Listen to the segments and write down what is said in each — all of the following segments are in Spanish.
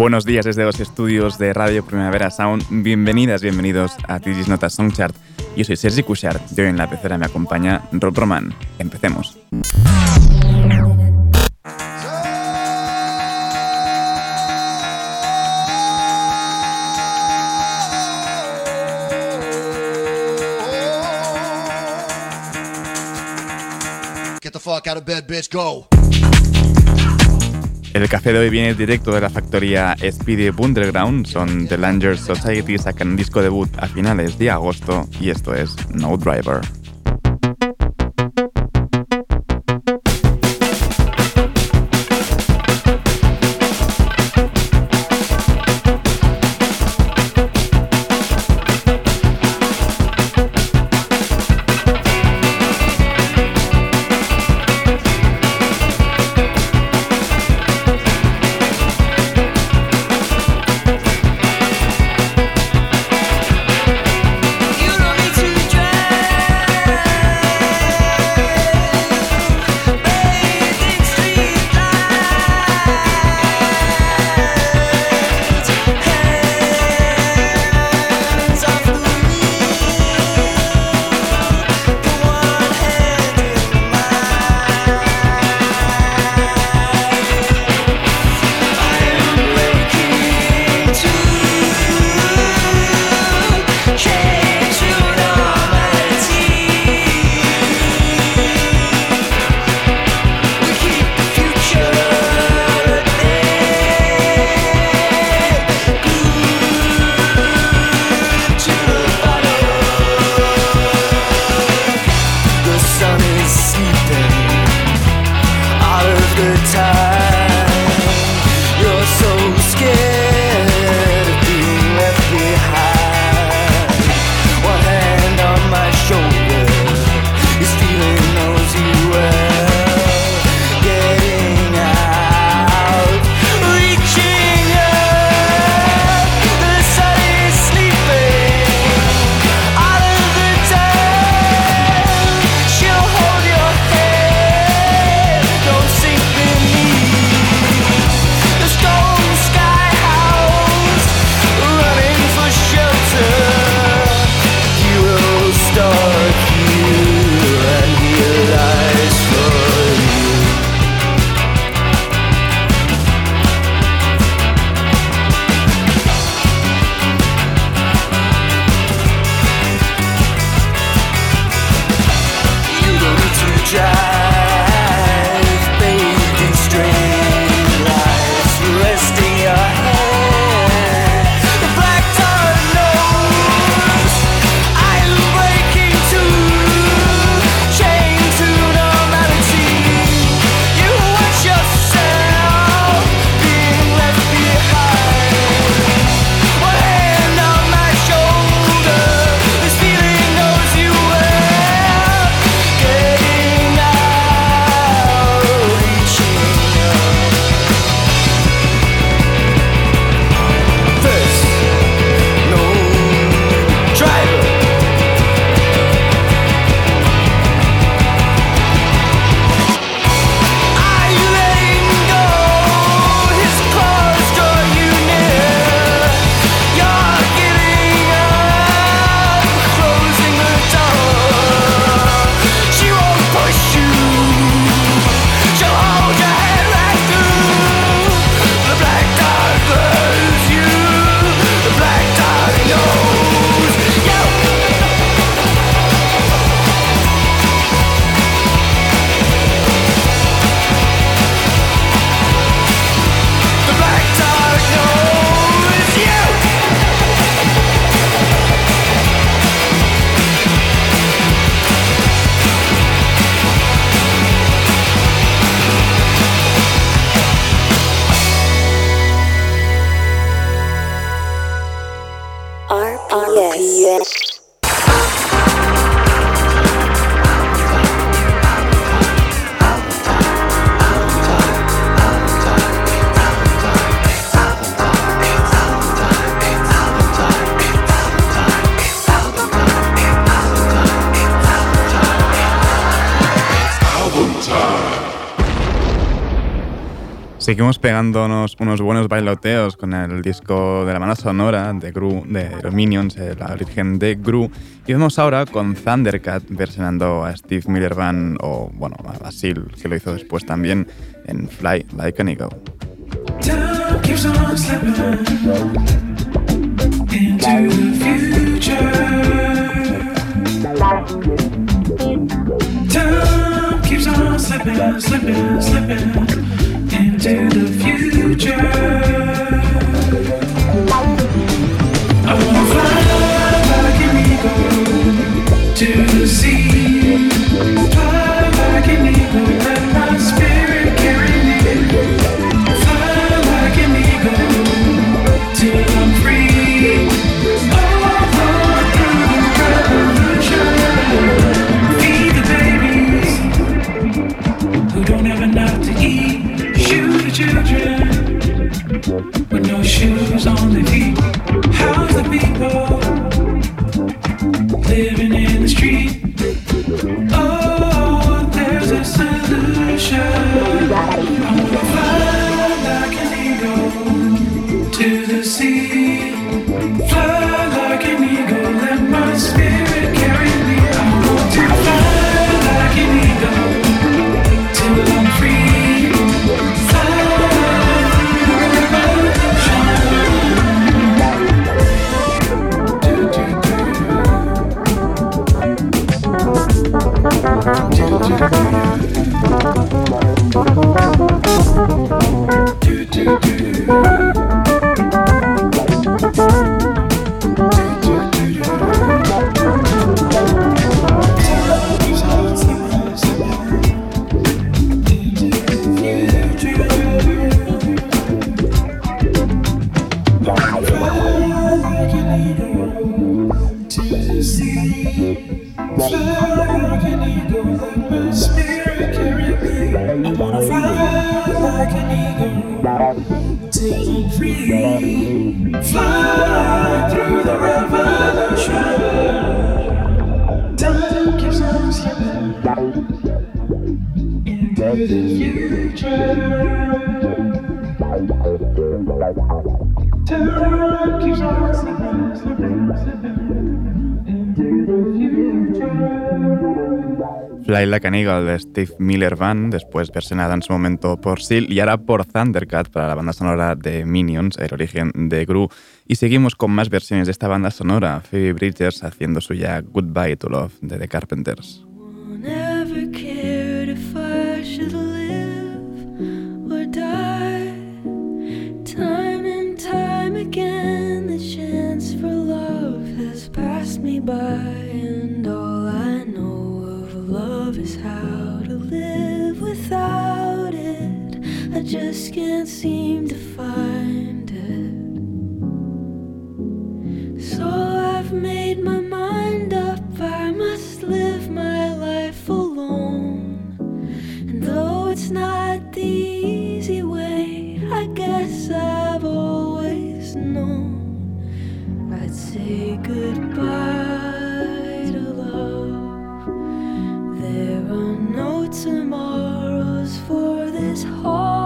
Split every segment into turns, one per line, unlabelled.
Buenos días desde los estudios de Radio Primavera Sound. Bienvenidas, bienvenidos a This Nota Songchart. Yo soy Sergi Cushart y hoy en la pecera me acompaña Rob Roman. Empecemos. Get the fuck out of bed, bitch, go. El café de hoy viene directo de la factoría Speedy Underground. Son The Langer Society, sacan disco debut a finales de agosto y esto es No Driver. Seguimos pegándonos unos buenos bailoteos con el disco de la mano sonora de Gru, de los Minions, eh, la origen de Gru. Y vemos ahora con Thundercat versionando a Steve Miller Band o, bueno, a Basil, que lo hizo después también en Fly Like an Eagle.
Slipping, slipping, slipping. into the future. I wanna fly like an eagle to the sea. Fly like an eagle, shoes on the feet. How's the people Música Fly Like an Eagle
de Steve Miller Band, después versionada en su momento por Seal y ahora por Thundercat para la banda sonora de Minions, el origen de Gru. Y seguimos con más versiones de esta banda sonora, Phoebe Bridgers haciendo suya Goodbye to Love de The Carpenters.
Just can't seem to find it. So I've made my mind up, I must live my life alone. And though it's not the easy way, I guess I've always known I'd say goodbye. To love. There are no tomorrows for this
heart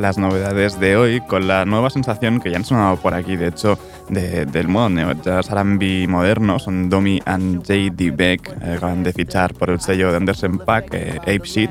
las novedades de hoy con la nueva sensación que ya han sonado por aquí, de hecho, del modo neo jazz moderno, son Domi and J.D. Beck, eh, de fichar por el sello de Anderson Pack, eh, Ape
Sheet,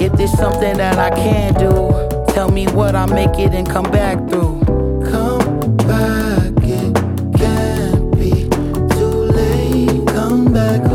If there's something that I can do, tell me what I make it and come back through. Come back, it can't be too late. Come back.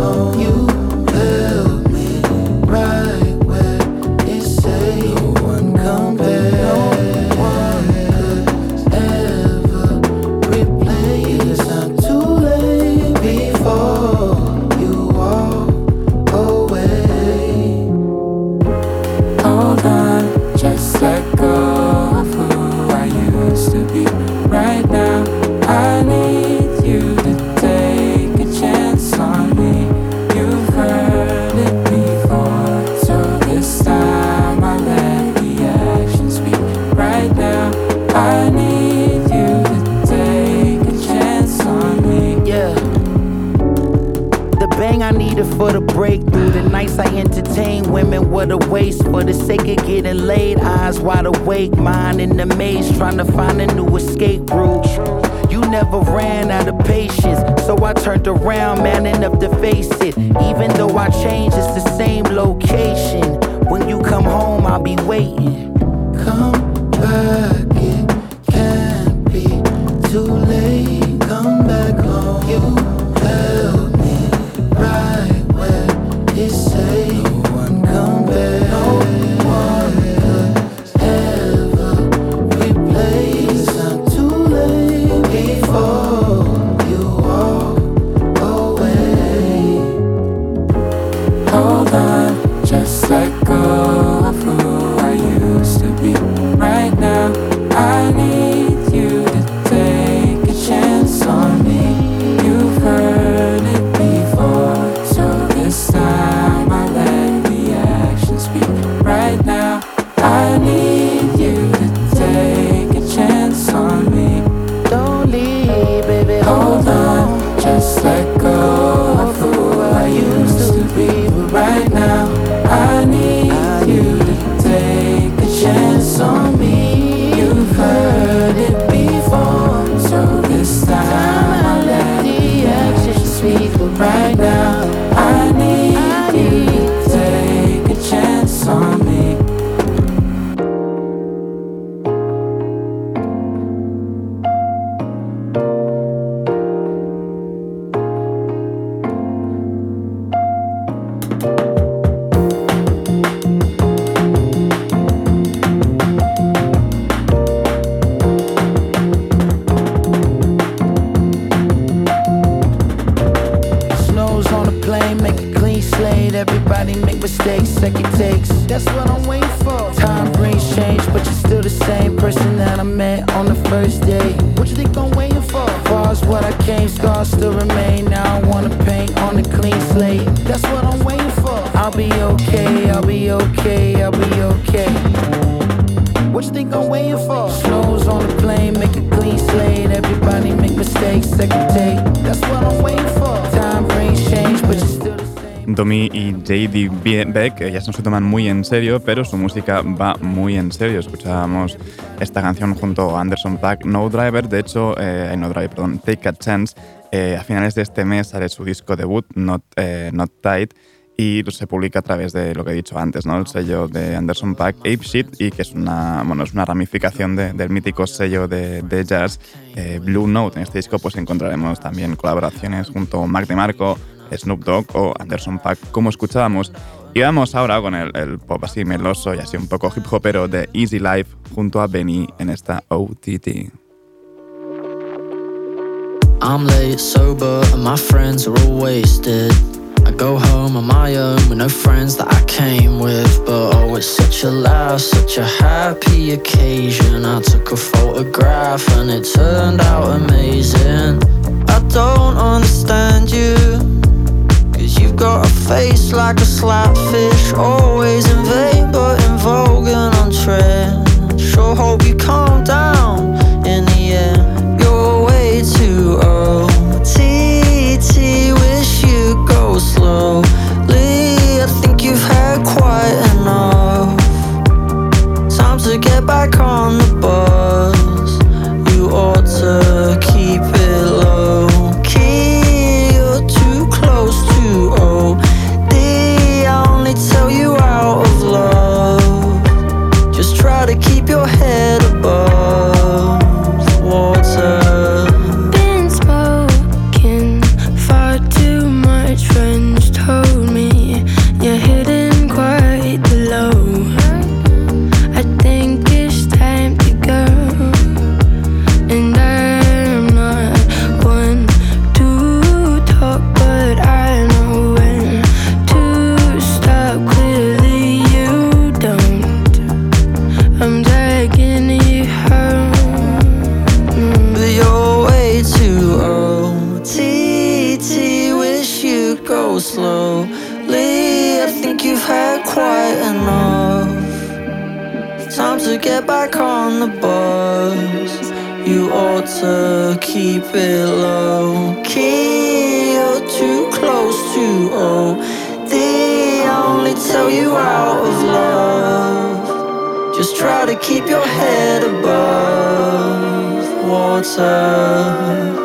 no
se toman muy en serio, pero su música va muy en serio. Escuchábamos esta canción junto a Anderson Pack, No Driver, de hecho, eh, No Driver, perdón, Take a Chance. Eh, a finales de este mes sale su disco debut, Not, eh, Not Tight, y se publica a través de lo que he dicho antes, ¿no? el sello de Anderson Pack, Ape Shit, y que es una, bueno, es una ramificación de, del mítico sello de, de jazz eh, Blue Note. En este disco pues encontraremos también colaboraciones junto a Mark DeMarco, Snoop Dogg o Anderson Pack, como escuchábamos. Y vamos ahora con el, el, pop así meloso y así un poco hip hopero de Easy Life junto a Benny en esta OTT.
I'm late, sober, and my friends are all wasted. I go home on my own with no friends that I came with. But oh, it's such a laugh, such a happy occasion. I took a photograph and it turned out amazing. I don't understand you. Cause you've got a face like a slapfish, always in vain but in vogue and on trend. Sure hope you calm down in the end. You're way too OTT, wish you'd go slowly. I think you've had quite enough. Time to get back on the bus. Back on the bus. You ought to keep it low key. You're too close to OD. I only tell you out of love. Just try to keep your head above water.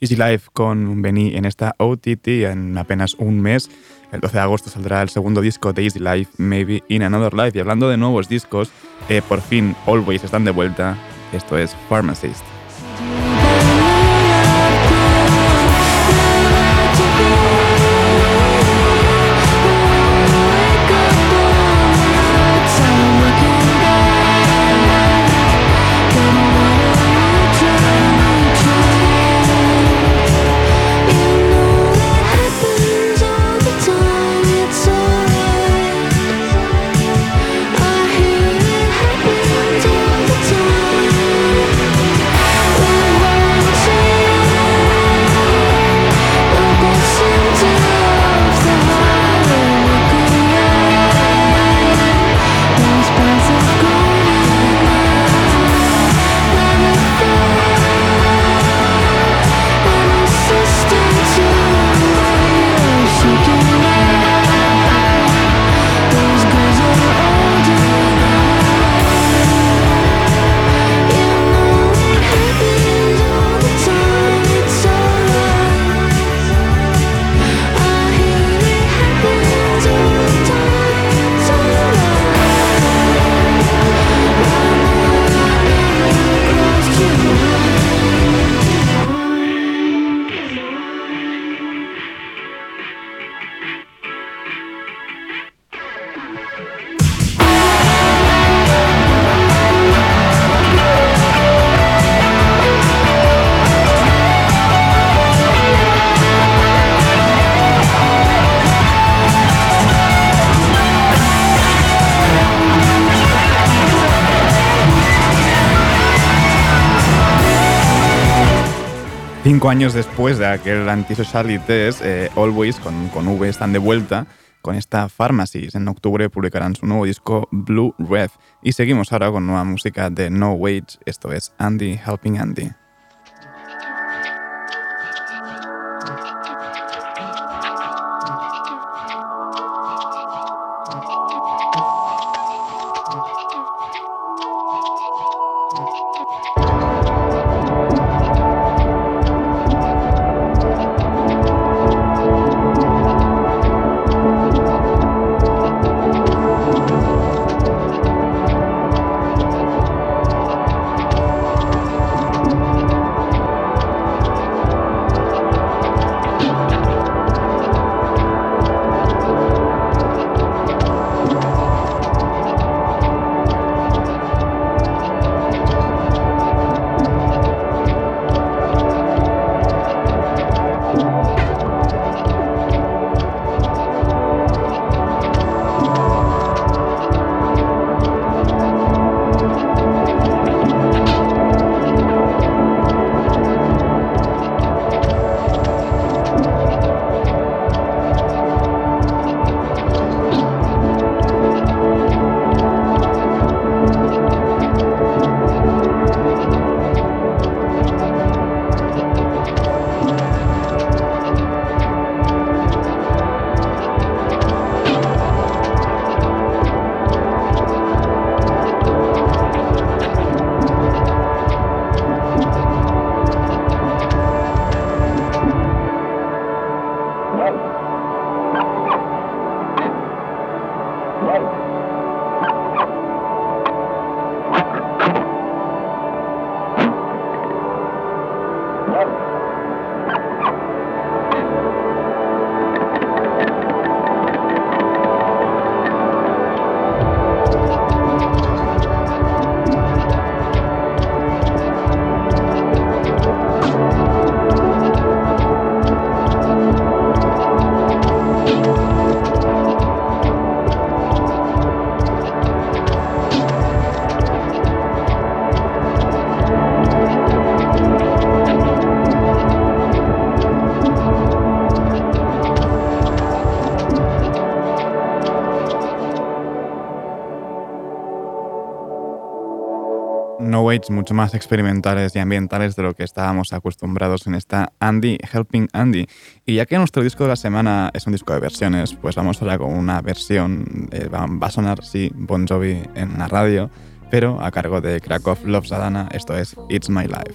Easy Life con Benny en esta OTT en apenas un mes. El 12 de agosto saldrá el segundo disco de Easy Life, Maybe in Another Life. Y hablando de nuevos discos, eh, por fin Always están de vuelta. Esto es Pharmacist. Cinco años después de aquel Antisociality Test, eh, Always con, con V están de vuelta con esta Pharmacies. En octubre publicarán su nuevo disco Blue Red. Y seguimos ahora con nueva música de No Wage. Esto es Andy Helping Andy.
Waits mucho más experimentales y ambientales de lo que estábamos acostumbrados en esta Andy Helping Andy. Y ya que nuestro disco de la semana es un disco de versiones, pues vamos ahora con una versión, eh, va a sonar, sí, Bon Jovi en la radio, pero a cargo de Krakow Love Sadana, esto es It's My Life.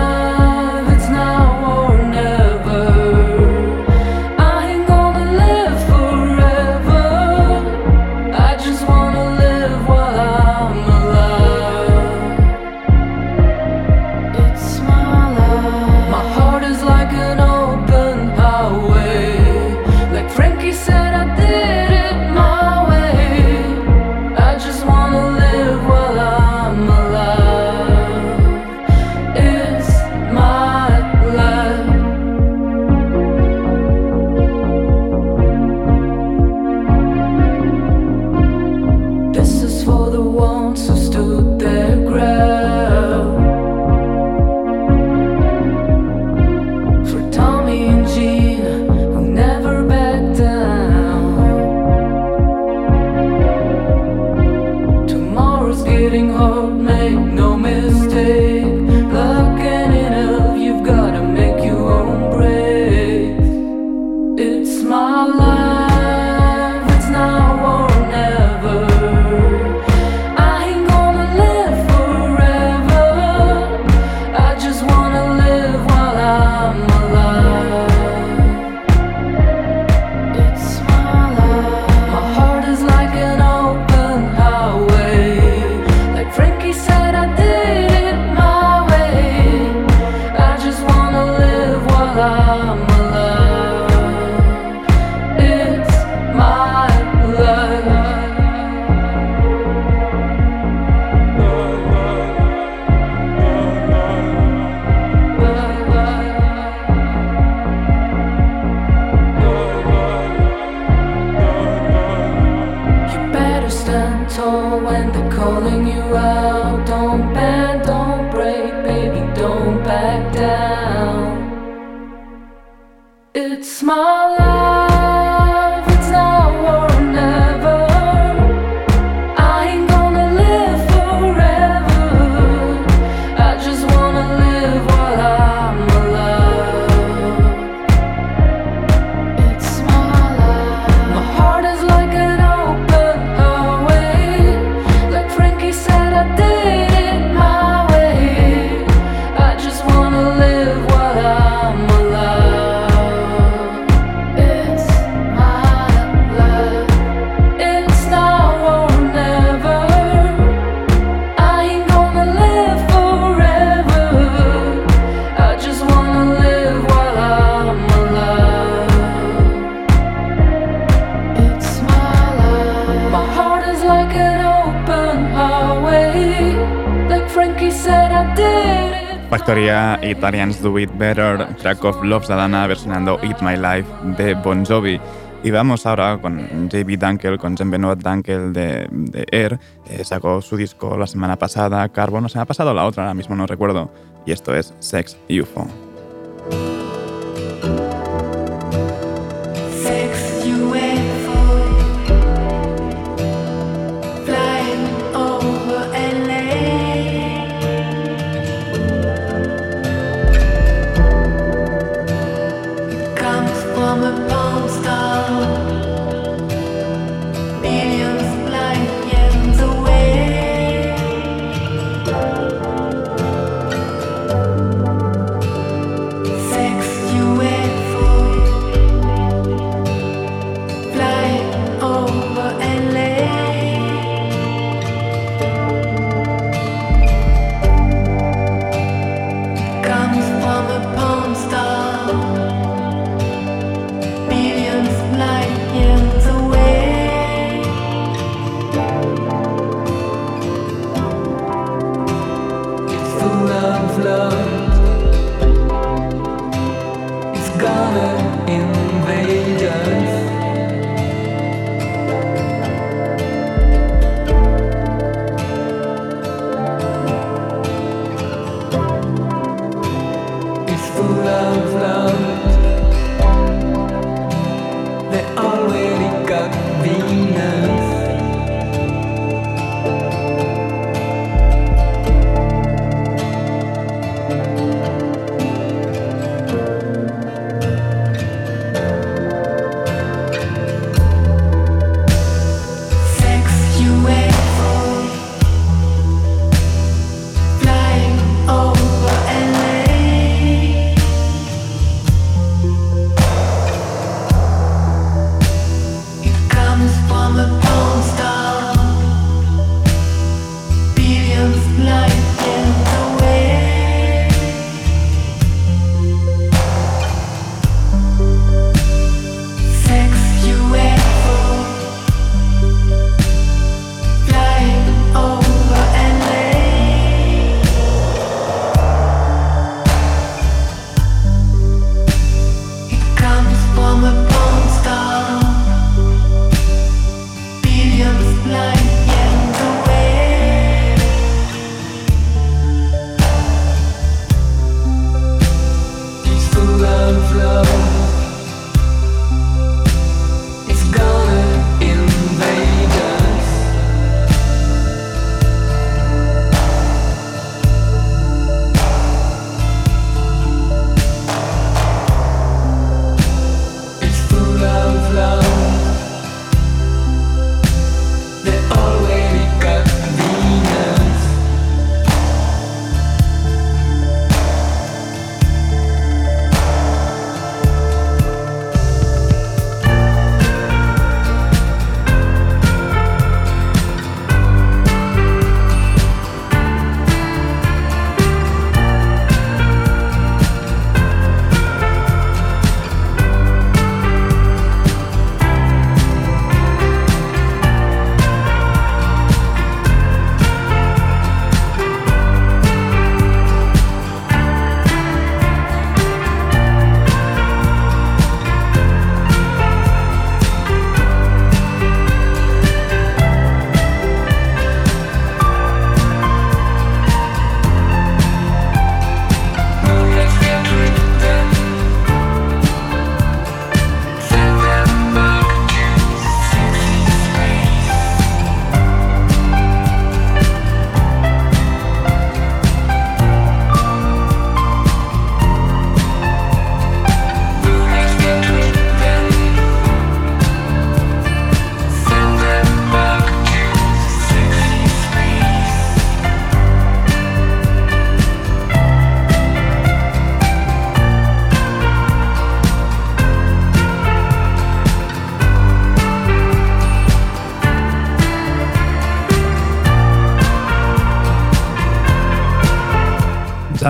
Italians Do It Better, track of Loves Adana versionando Eat My Life de Bon Jovi. Y vamos ahora con JB Dunkel, con Jean-Benoit Dunkel de, Air. Eh, sacó su disco la semana pasada, Carbon, la semana pasada la otra, ahora mismo no recuerdo. Y esto es Sex UFO.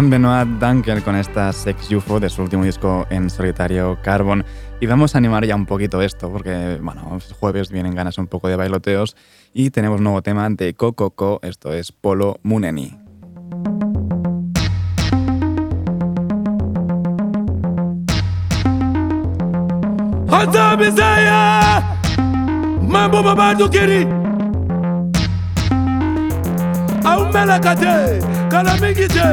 Sam Benoit Dunker con esta Sex UFO de su último disco en solitario Carbon. Y vamos a animar ya un poquito esto, porque, bueno, es jueves vienen ganas un poco de bailoteos y tenemos un nuevo tema de Coco, esto es Polo Muneni.
Mambo kala mingi te.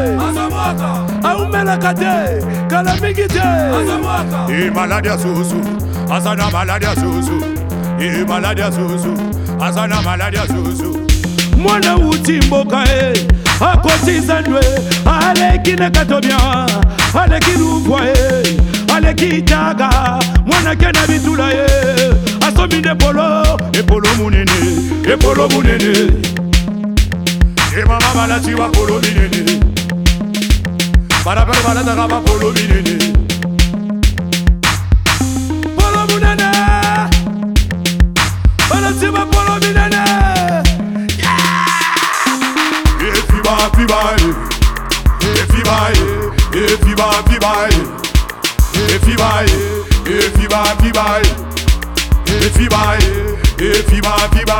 Aumelaka te. Kala mingi te.
E malade ya susu, asana malade ya susu. E malade ya susu, asana malade ya susu.
mwana wuti mboka e akotiza ndwe aleki na katobia aleki luvwa e aleki jaga mwanake na bitula ye asomi nde polo epolo munene epolo munene
Ema mama la chiva polo minene Para per bala da gama polo minene
Polo minene Bala chiva polo minene
Yeah! Fiba fiba Fiba fiba fiba Fiba fiba fiba Fiba fiba fiba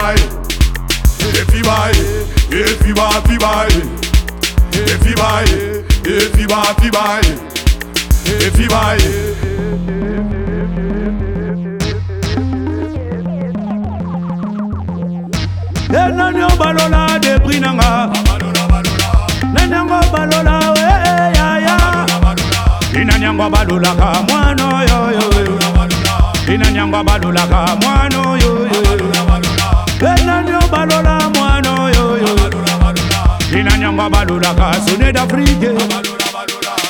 Fiba fiba efiba fiba ye. Efiba ye. Efiba fiba ye. Efiba ye. ye
nani obalola debri nanga? Nani yango balola? Eh, eh, Yaya inani yango balolaka? Mwana oyoyo inani yango balolaka? Mwana oyoyo ye nani obalola mwana oyo Jina nyamba balula kasune da frige.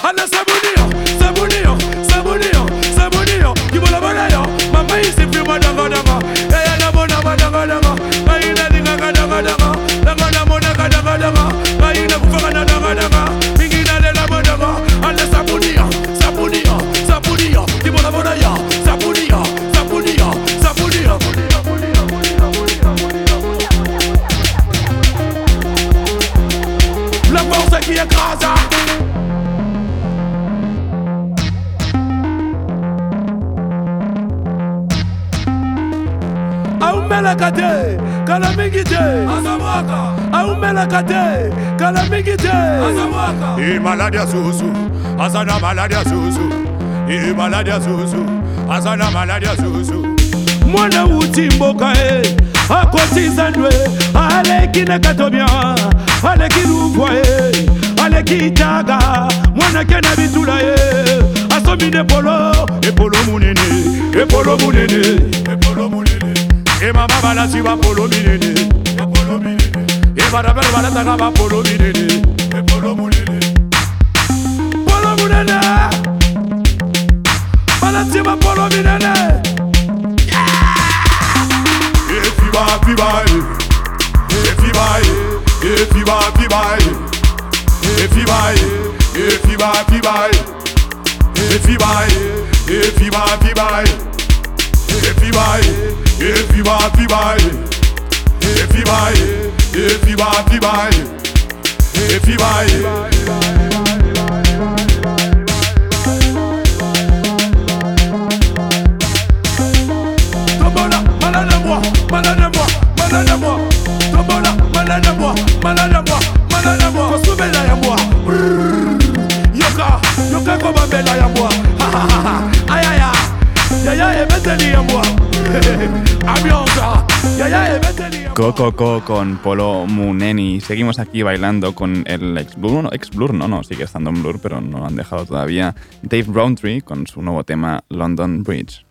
Ana sabunio, sabunio, sabunio, sabunio Kibola bola yo, isi te aumelaka te. Kala mingi te.
Emaladi ya zuzu. Aza na maladi ya zuzu. Emaladi ya zuzu. Aza na maladi ya zuzu.
Mwana uti mboka e akoti nzandwe aleki na katomia aleki luvwa e aleki taga mwanake na bitula ye asomi na epolo epolo munene
epolo munene
emama e balasi bapolo minene.
para
bel bala tanga ba polo
dilele e
polo mulele polo mulele bala
tima polo mulele e fiba fiba e fiba e fiba fiba e fiba e fiba fiba e fiba e fiba fiba e fiba e fiba fiba va, qui va, et qui va.
Tombola, malade à moi, malade à moi, malade à moi. Tombola, malade à moi, malade à moi, malade à moi. Consommez la ya moi. Yoka, yoka comme un bel ya moi. Aïe aïe aïe, yaya est maintenant ya moi. Ambiance. Ah.
Coco con Polo Muneni. Seguimos aquí bailando con el ex Blur, no, ex Blur, no, no, sigue estando en Blur, pero no lo han dejado todavía. Dave Rowntree con su nuevo tema London Bridge.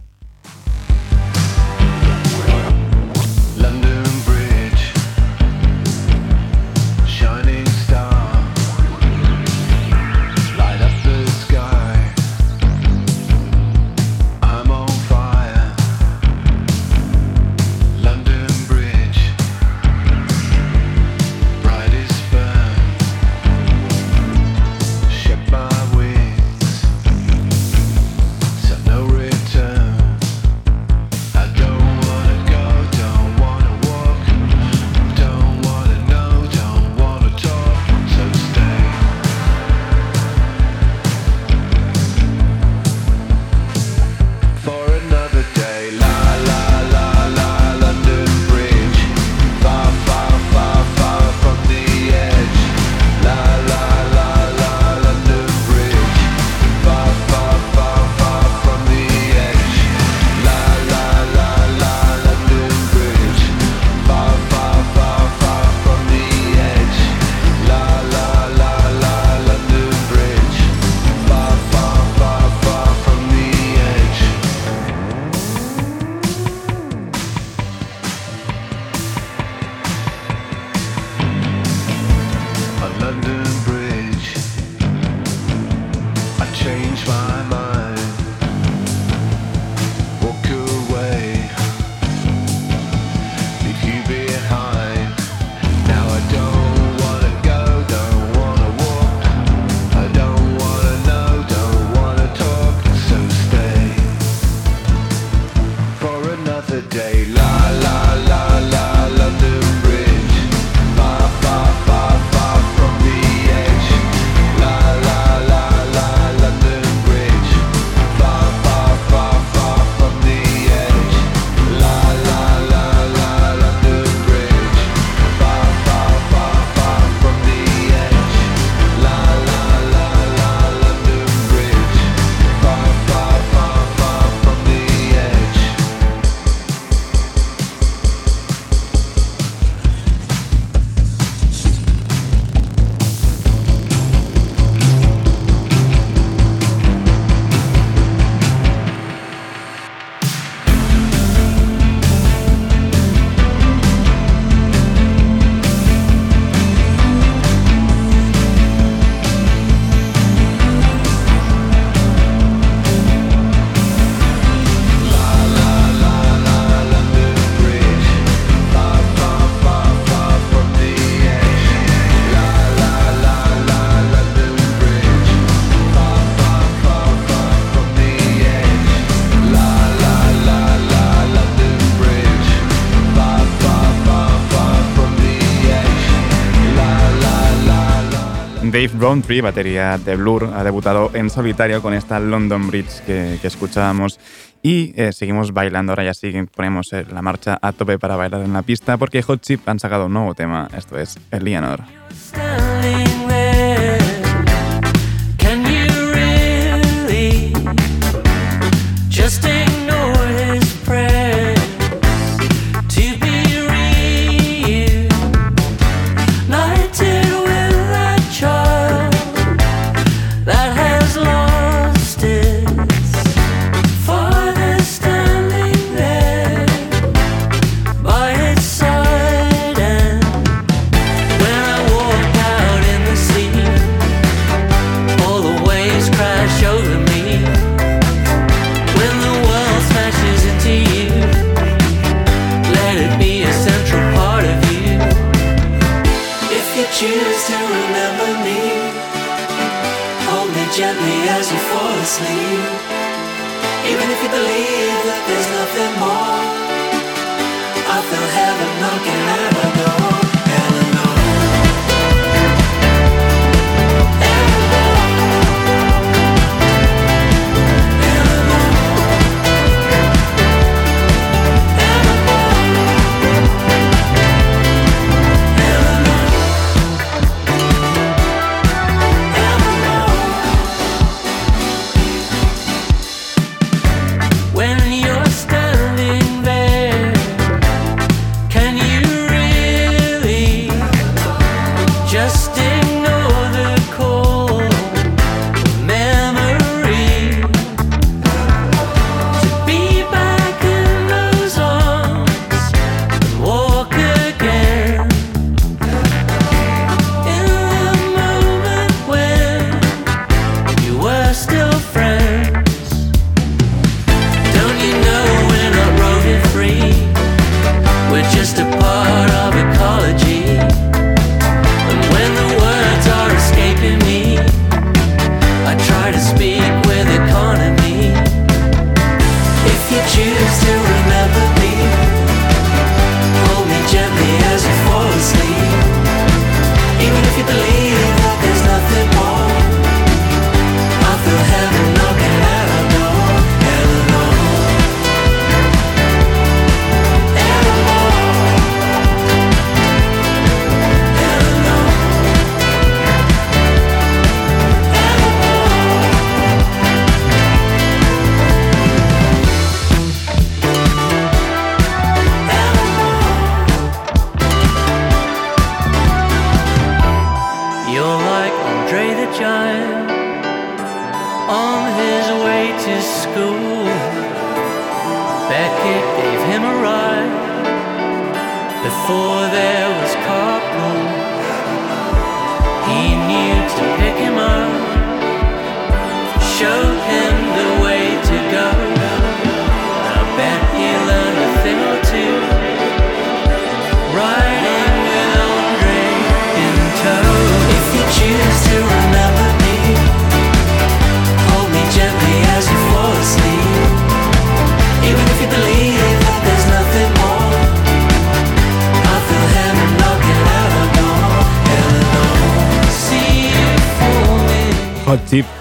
Dave Rowntree, batería de Blur, ha debutado en solitario con esta London Bridge que, escuchábamos y eh, seguimos bailando, ahora ya sí ponemos eh, la marcha a tope para bailar en la pista porque Hot Chip han sacado un nuevo tema, esto es Eleanor.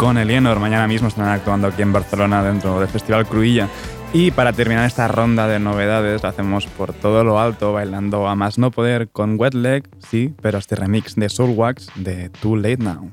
con Elienor. Mañana mismo estarán actuando aquí en Barcelona dentro del Festival Cruilla. Y para terminar esta ronda de novedades, la hacemos por todo lo alto, bailando a más no poder con Wet Leg, sí, pero este remix de Soulwax de Too Late Now.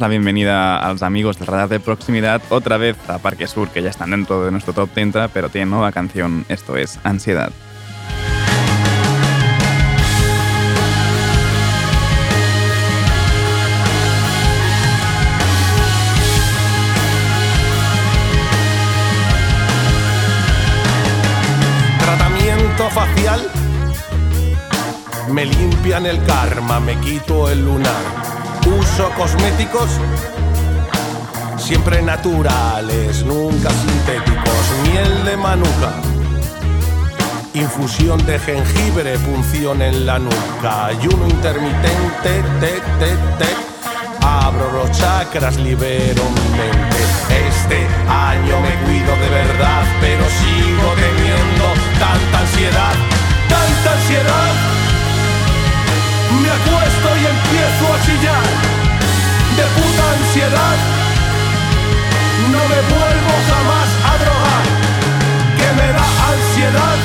La bienvenida a los amigos de Radar de Proximidad otra vez a Parque Sur, que ya están dentro de nuestro top 30, pero tienen nueva canción. Esto es Ansiedad.
Tratamiento facial. Me limpian el karma, me quito el lunar. Uso cosméticos. Siempre naturales, nunca sintéticos. Miel de manuka. Infusión de jengibre, punción en la nuca. Ayuno intermitente, te, te, te. Abro los chakras, libero mi mente. Este año me cuido de verdad, pero sigo teniendo tanta ansiedad, tanta ansiedad. Me acuesto y empiezo a chillar de puta ansiedad. No me vuelvo jamás a drogar, que me da ansiedad.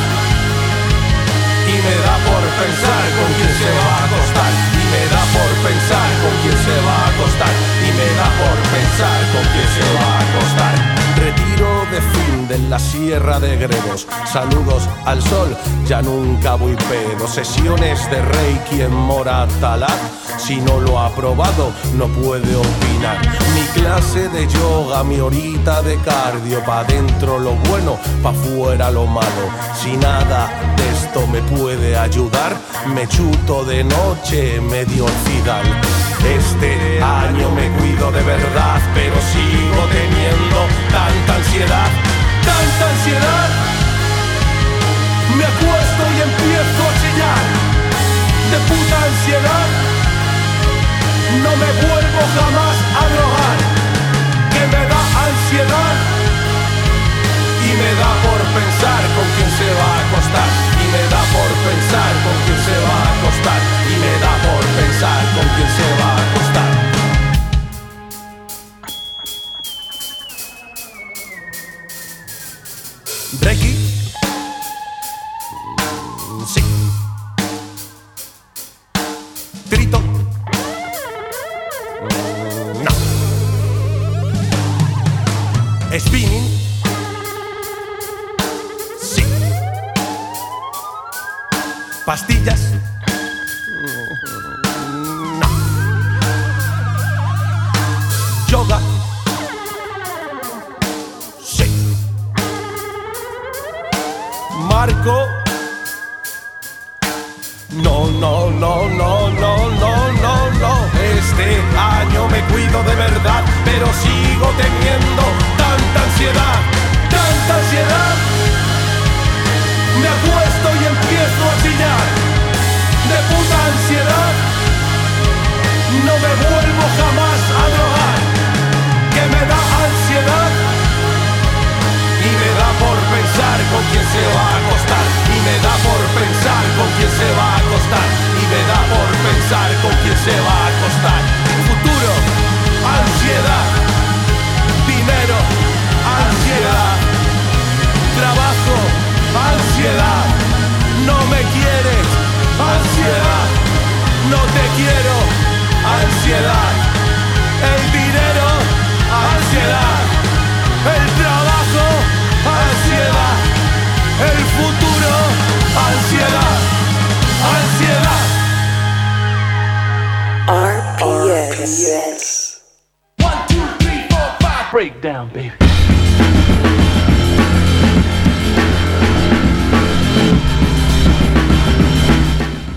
Y me da por pensar con quién se va a acostar. Y me da por pensar con quién se va a acostar. Y me da por pensar con quién se va a acostar. Retiro de fin de la sierra de Gredos. Saludos al sol, ya nunca voy pedo. Sesiones de Reiki en Moratalá. Si no lo ha probado, no puede opinar. Mi clase de yoga, mi horita de cardio. Pa' dentro lo bueno, pa' fuera lo malo. Si nada de esto me puede ayudar, me chuto de noche medio orfidal. Este año me cuido de verdad, pero sigo teniendo tanta ansiedad, tanta ansiedad. Me acuesto y empiezo a chillar de puta ansiedad. No me vuelvo jamás a drogar, que me da ansiedad y me da por pensar con quién se va a acostar. Y me da por pensar con quién se va a acostar. Y me da por pensar con quién se va a acostar. Break se va a acostar y me da por pensar con quién se va a acostar. Futuro, ansiedad. Dinero, ansiedad. Trabajo, ansiedad. No me quieres, ansiedad. No te quiero, ansiedad.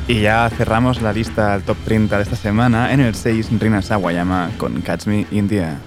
Y ya cerramos la lista al top 30 de esta semana en el 6 Rina Sawayama con Catch Me India.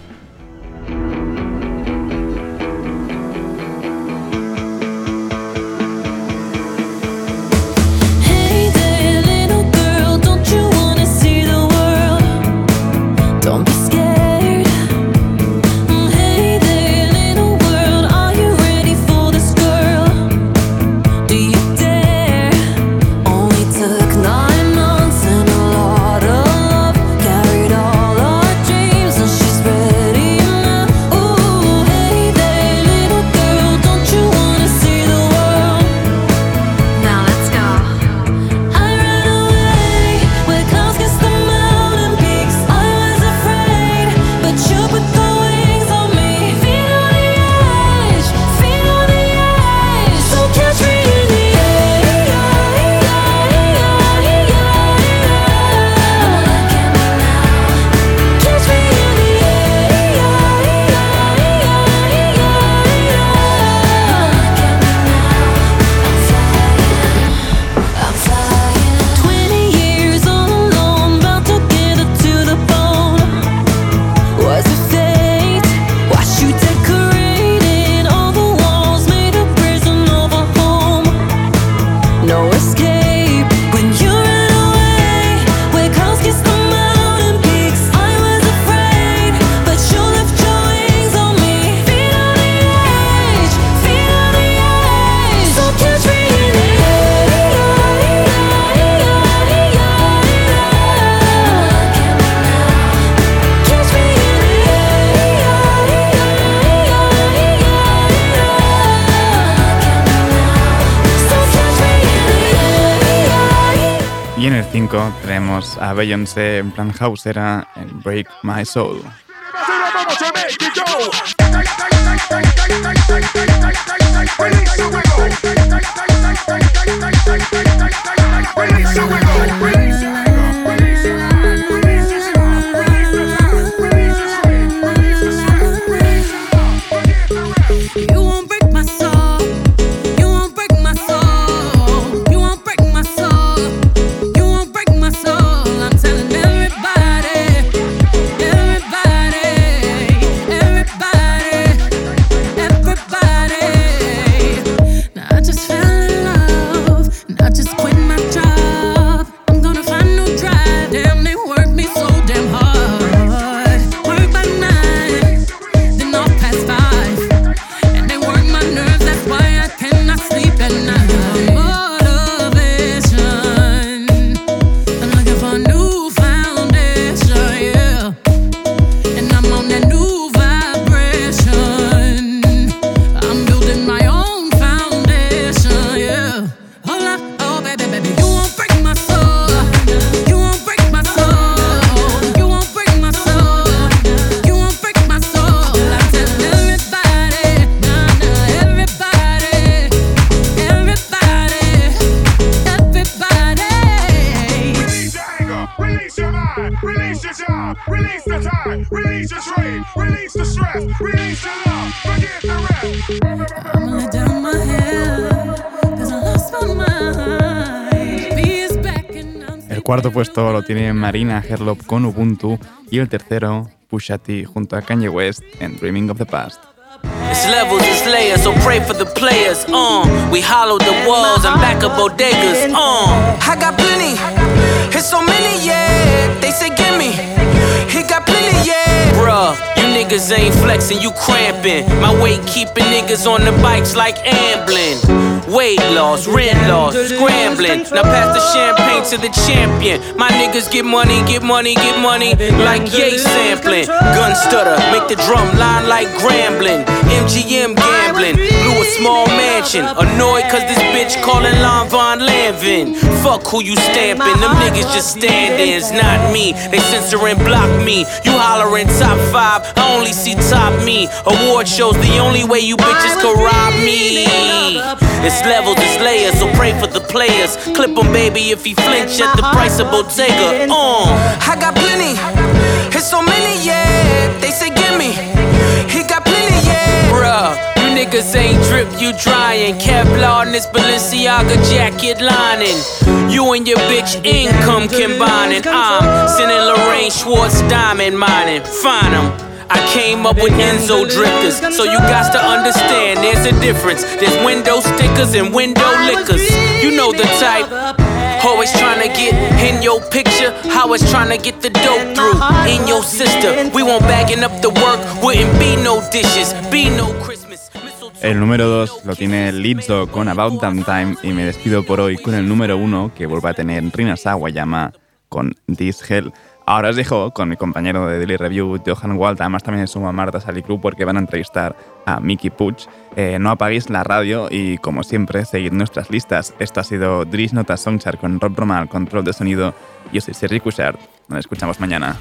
a
Beyoncé en plan house
era el Break My Soul.
Tiene Marina Herlop con Ubuntu y el tercero, Pusha T junto a Kanye West en Dreaming of the Past.
It's levels, it's layers, so pray for the players. Uh, we hollowed the walls and back up bodegas. Uh, I got plenty, it's so many, yeah. They say gimme, he got plenty, yeah. Bruh, you niggas ain't flexing, you cramping. My weight keeping niggas on the bikes like ambling. Weight loss, rent loss, scrambling. Now pass the champagne to the champion. My niggas get money, get money, get money, like yay sampling. Gun stutter, make the drum line like grambling. MGM gambling, blew a small mansion. Annoyed cause this bitch calling Lon Von Lanvin. Fuck who you stamping, them niggas just stand-ins, not me. They censor and block me. You hollering top five, I only see top me. Award shows the only way you bitches can rob me. It's levels, it's layers, so pray for the players. Clip 'em, baby, if he flinch at the price of Bottega. Uh, I got plenty, it's so many, yeah. They say gimme, he got plenty, yeah. Bruh, you niggas ain't drip, you drying. Kevlar in this Balenciaga jacket lining. You and your bitch income combining. I'm sending Lorraine Schwartz diamond mining. Find 'em. I came up with Enzo drifters, so you got to understand there's a difference. There's window stickers and window liquors. You know the type. Always trying to get in your picture, always trying to get the dope through. In your sister, we won't bagging up the work, wouldn't be no dishes, be no Christmas.
El número 2 lo tiene Lizzo con About Damn Time y me despido por hoy con el número 1 que vuelve a tener Rina Sawayama con This Hell. Ahora os dejo con mi compañero de Daily Review, Johan Walt, además también se suma Marta Salicru porque van a entrevistar a Mickey Puch. Eh, no apaguéis la radio y como siempre, seguid nuestras listas. Esto ha sido Dries Nota Songchart con Rob Roma al control de sonido. Yo soy Sergi Cushart. Nos escuchamos mañana.